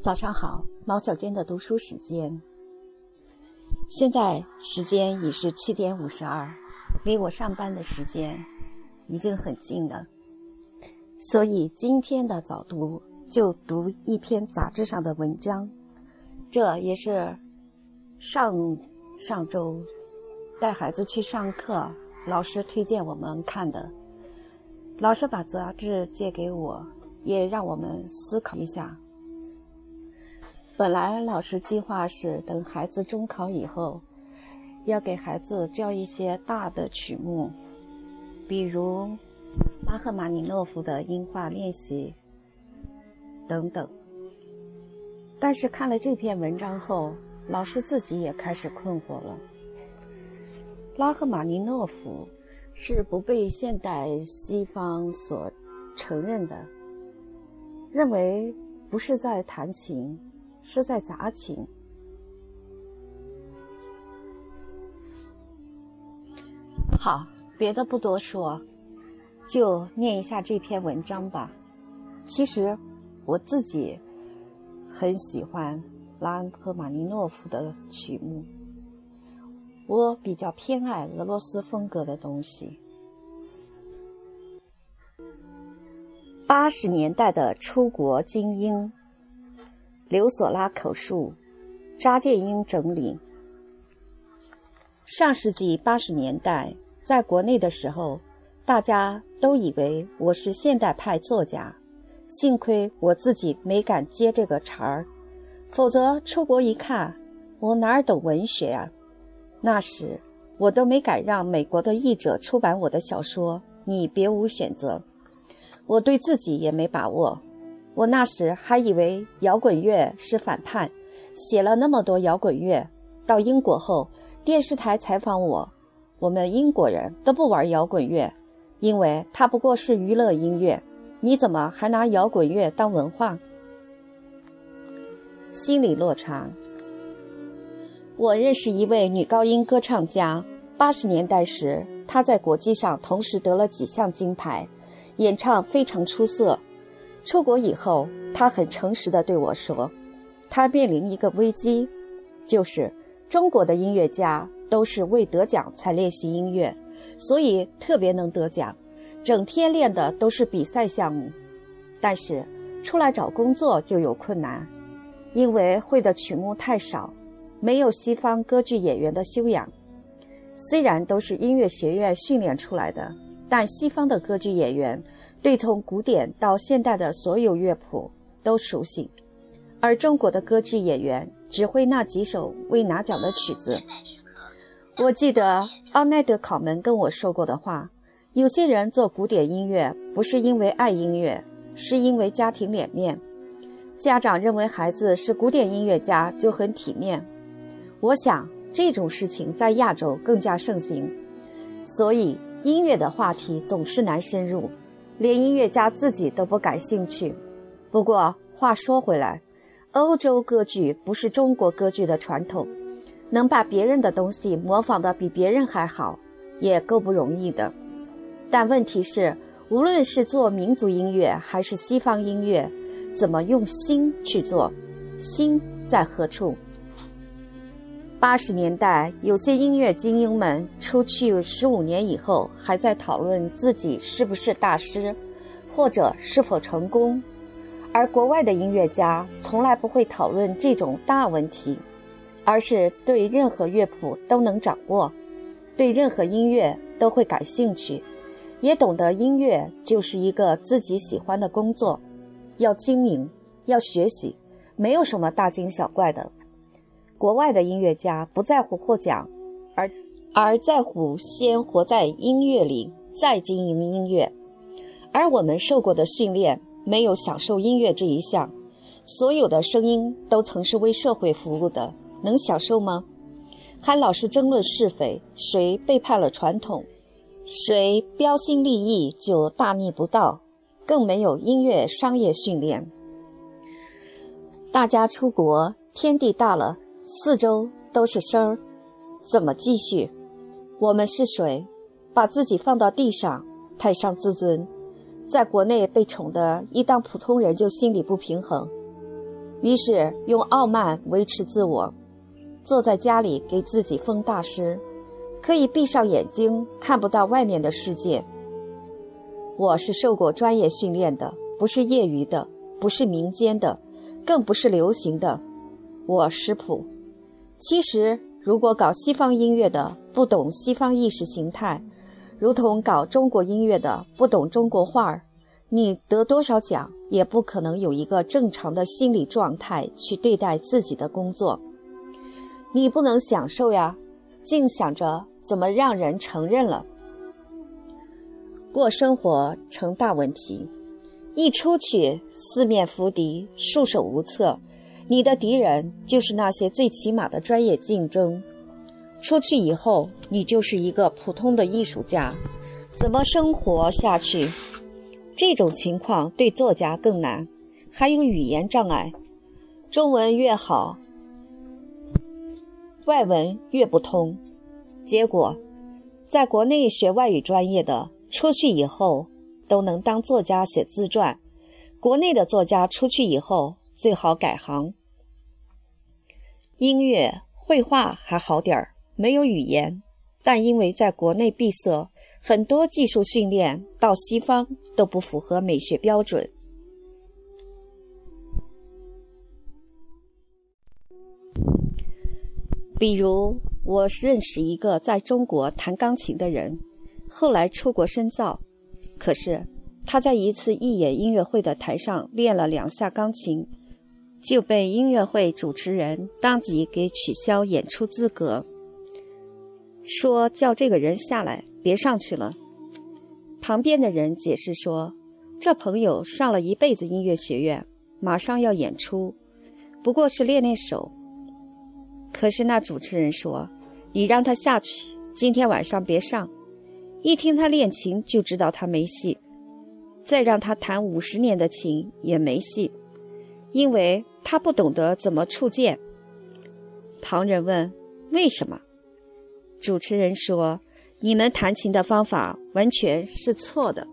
早上好，毛小娟的读书时间。现在时间已是七点五十二，离我上班的时间已经很近了，所以今天的早读就读一篇杂志上的文章。这也是上上周带孩子去上课，老师推荐我们看的。老师把杂志借给我，也让我们思考一下。本来老师计划是等孩子中考以后，要给孩子教一些大的曲目，比如巴赫马尼诺夫的音画练习等等。但是看了这篇文章后，老师自己也开始困惑了。拉赫玛尼诺夫是不被现代西方所承认的，认为不是在弹琴。是在杂情。好，别的不多说，就念一下这篇文章吧。其实我自己很喜欢拉赫玛尼诺夫的曲目，我比较偏爱俄罗斯风格的东西。八十年代的出国精英。刘索拉口述，查建英整理。上世纪八十年代，在国内的时候，大家都以为我是现代派作家，幸亏我自己没敢接这个茬儿，否则出国一看，我哪儿懂文学啊？那时我都没敢让美国的译者出版我的小说，你别无选择。我对自己也没把握。我那时还以为摇滚乐是反叛，写了那么多摇滚乐。到英国后，电视台采访我，我们英国人都不玩摇滚乐，因为它不过是娱乐音乐。你怎么还拿摇滚乐当文化？心理落差。我认识一位女高音歌唱家，八十年代时，她在国际上同时得了几项金牌，演唱非常出色。出国以后，他很诚实地对我说：“他面临一个危机，就是中国的音乐家都是为得奖才练习音乐，所以特别能得奖，整天练的都是比赛项目。但是出来找工作就有困难，因为会的曲目太少，没有西方歌剧演员的修养。虽然都是音乐学院训练出来的，但西方的歌剧演员。”对从古典到现代的所有乐谱都熟悉，而中国的歌剧演员只会那几首未拿奖的曲子。我记得奥奈德考门跟我说过的话：有些人做古典音乐不是因为爱音乐，是因为家庭脸面。家长认为孩子是古典音乐家就很体面。我想这种事情在亚洲更加盛行，所以音乐的话题总是难深入。连音乐家自己都不感兴趣。不过话说回来，欧洲歌剧不是中国歌剧的传统，能把别人的东西模仿的比别人还好，也够不容易的。但问题是，无论是做民族音乐还是西方音乐，怎么用心去做？心在何处？八十年代，有些音乐精英们出去十五年以后，还在讨论自己是不是大师，或者是否成功；而国外的音乐家从来不会讨论这种大问题，而是对任何乐谱都能掌握，对任何音乐都会感兴趣，也懂得音乐就是一个自己喜欢的工作，要经营，要学习，没有什么大惊小怪的。国外的音乐家不在乎获奖，而而在乎先活在音乐里，再经营音乐。而我们受过的训练，没有享受音乐这一项。所有的声音都曾是为社会服务的，能享受吗？还老是争论是非，谁背叛了传统，谁标新立异就大逆不道，更没有音乐商业训练。大家出国，天地大了。四周都是声儿，怎么继续？我们是谁？把自己放到地上，太伤自尊。在国内被宠的一当普通人就心里不平衡。于是用傲慢维持自我，坐在家里给自己封大师，可以闭上眼睛看不到外面的世界。我是受过专业训练的，不是业余的，不是民间的，更不是流行的。我识谱。其实，如果搞西方音乐的不懂西方意识形态，如同搞中国音乐的不懂中国画儿，你得多少奖也不可能有一个正常的心理状态去对待自己的工作。你不能享受呀，净想着怎么让人承认了。过生活成大问题，一出去四面伏敌，束手无策。你的敌人就是那些最起码的专业竞争。出去以后，你就是一个普通的艺术家，怎么生活下去？这种情况对作家更难，还有语言障碍，中文越好，外文越不通。结果，在国内学外语专业的。出去以后都能当作家写自传，国内的作家出去以后最好改行。音乐、绘画还好点儿，没有语言，但因为在国内闭塞，很多技术训练到西方都不符合美学标准。比如，我认识一个在中国弹钢琴的人。后来出国深造，可是他在一次义演音乐会的台上练了两下钢琴，就被音乐会主持人当即给取消演出资格，说叫这个人下来，别上去了。旁边的人解释说，这朋友上了一辈子音乐学院，马上要演出，不过是练练手。可是那主持人说，你让他下去，今天晚上别上。一听他练琴就知道他没戏，再让他弹五十年的琴也没戏，因为他不懂得怎么触键。旁人问：“为什么？”主持人说：“你们弹琴的方法完全是错的。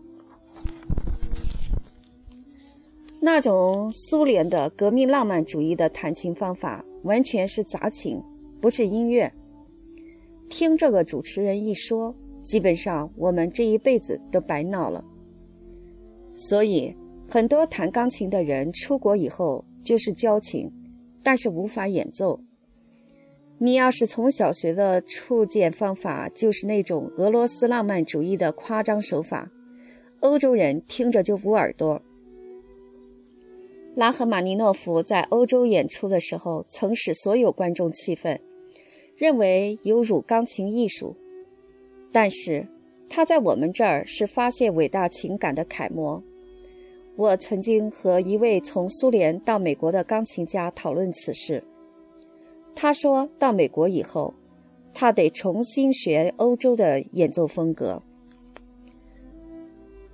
那种苏联的革命浪漫主义的弹琴方法完全是杂琴，不是音乐。”听这个主持人一说。基本上，我们这一辈子都白闹了。所以，很多弹钢琴的人出国以后就是教琴，但是无法演奏。你要是从小学的触键方法就是那种俄罗斯浪漫主义的夸张手法，欧洲人听着就捂耳朵。拉赫玛尼诺夫在欧洲演出的时候，曾使所有观众气愤，认为有辱钢琴艺术。但是，他在我们这儿是发泄伟大情感的楷模。我曾经和一位从苏联到美国的钢琴家讨论此事。他说到美国以后，他得重新学欧洲的演奏风格。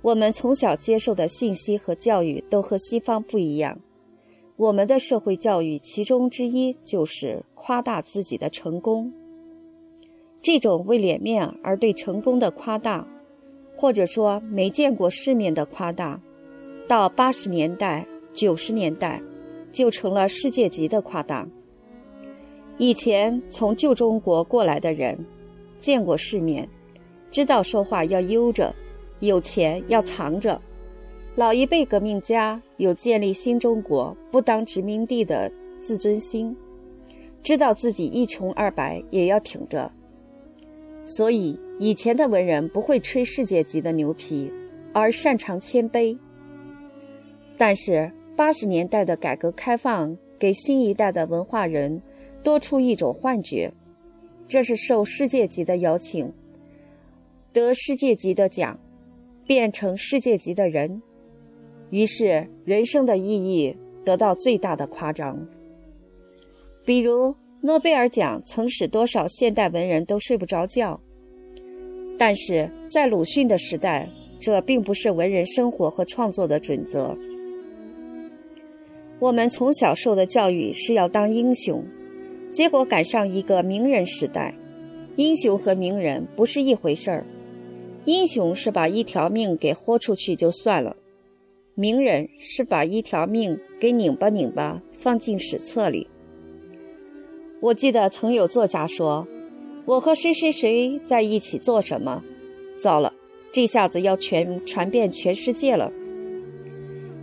我们从小接受的信息和教育都和西方不一样。我们的社会教育其中之一就是夸大自己的成功。这种为脸面而对成功的夸大，或者说没见过世面的夸大，到八十年代、九十年代，就成了世界级的夸大。以前从旧中国过来的人，见过世面，知道说话要悠着，有钱要藏着。老一辈革命家有建立新中国、不当殖民地的自尊心，知道自己一穷二白也要挺着。所以，以前的文人不会吹世界级的牛皮，而擅长谦卑。但是，八十年代的改革开放给新一代的文化人多出一种幻觉，这是受世界级的邀请，得世界级的奖，变成世界级的人，于是人生的意义得到最大的夸张。比如。诺贝尔奖曾使多少现代文人都睡不着觉，但是在鲁迅的时代，这并不是文人生活和创作的准则。我们从小受的教育是要当英雄，结果赶上一个名人时代，英雄和名人不是一回事儿。英雄是把一条命给豁出去就算了，名人是把一条命给拧巴拧巴放进史册里。我记得曾有作家说：“我和谁谁谁在一起做什么？”糟了，这下子要全传遍全世界了。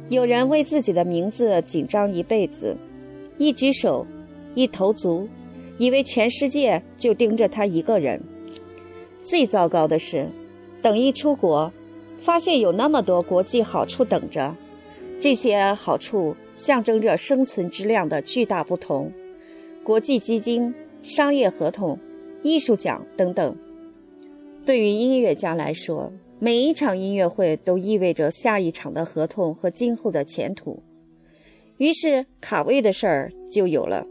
有人为自己的名字紧张一辈子，一举手，一投足，以为全世界就盯着他一个人。最糟糕的是，等一出国，发现有那么多国际好处等着，这些好处象征着生存质量的巨大不同。国际基金、商业合同、艺术奖等等，对于音乐家来说，每一场音乐会都意味着下一场的合同和今后的前途。于是卡位的事儿就有了。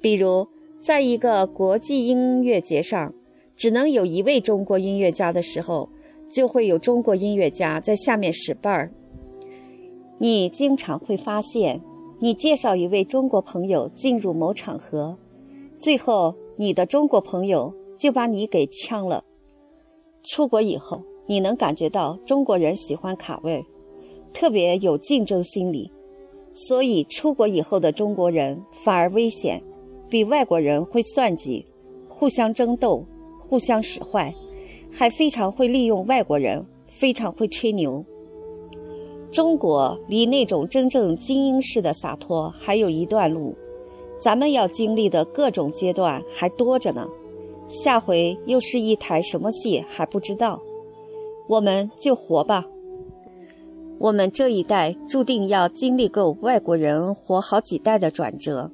比如，在一个国际音乐节上，只能有一位中国音乐家的时候，就会有中国音乐家在下面使绊儿。你经常会发现。你介绍一位中国朋友进入某场合，最后你的中国朋友就把你给呛了。出国以后，你能感觉到中国人喜欢卡位，特别有竞争心理，所以出国以后的中国人反而危险，比外国人会算计，互相争斗，互相使坏，还非常会利用外国人，非常会吹牛。中国离那种真正精英式的洒脱还有一段路，咱们要经历的各种阶段还多着呢。下回又是一台什么戏还不知道，我们就活吧。我们这一代注定要经历够外国人活好几代的转折。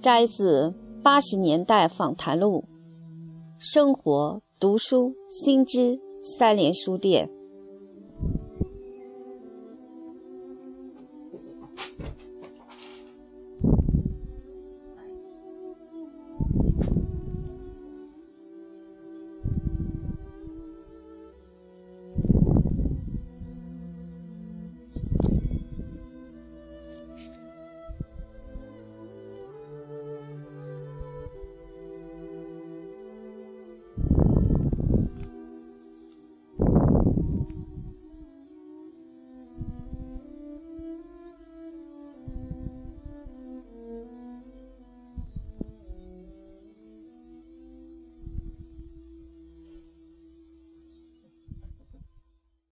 摘自八十年代访谈录，生活、读书、新知三联书店。